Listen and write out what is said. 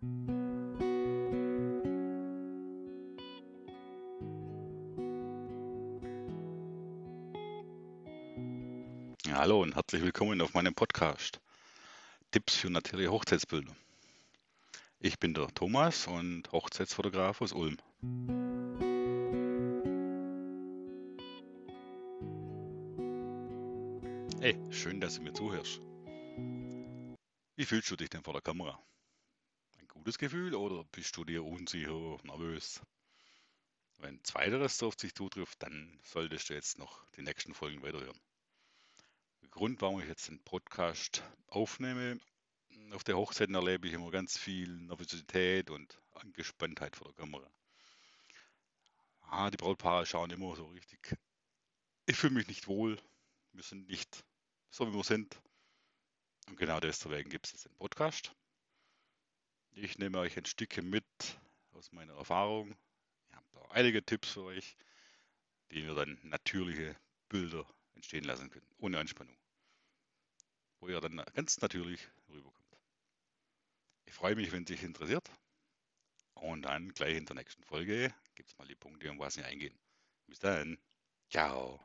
Hallo und herzlich willkommen auf meinem Podcast Tipps für natürliche Hochzeitsbilder. Ich bin der Thomas und Hochzeitsfotograf aus Ulm. Hey, schön, dass du mir zuhörst. Wie fühlst du dich denn vor der Kamera? Gutes Gefühl oder bist du dir unsicher, nervös? Wenn zweiteres auf sich zutrifft, dann solltest du jetzt noch die nächsten Folgen weiterhören. Der Grund, warum ich jetzt den Podcast aufnehme, auf der Hochzeit erlebe ich immer ganz viel Nervosität und Angespanntheit vor der Kamera. Ah, die Brautpaare schauen immer so richtig. Ich fühle mich nicht wohl. Wir sind nicht so, wie wir sind. Und genau deswegen gibt es den Podcast. Ich nehme euch ein Stückchen mit aus meiner Erfahrung. Ich habe da einige Tipps für euch, die wir dann natürliche Bilder entstehen lassen können, ohne Anspannung. Wo ihr dann ganz natürlich rüberkommt. Ich freue mich, wenn dich interessiert. Und dann gleich in der nächsten Folge gibt es mal die Punkte, um was wir eingehen. Bis dann. Ciao.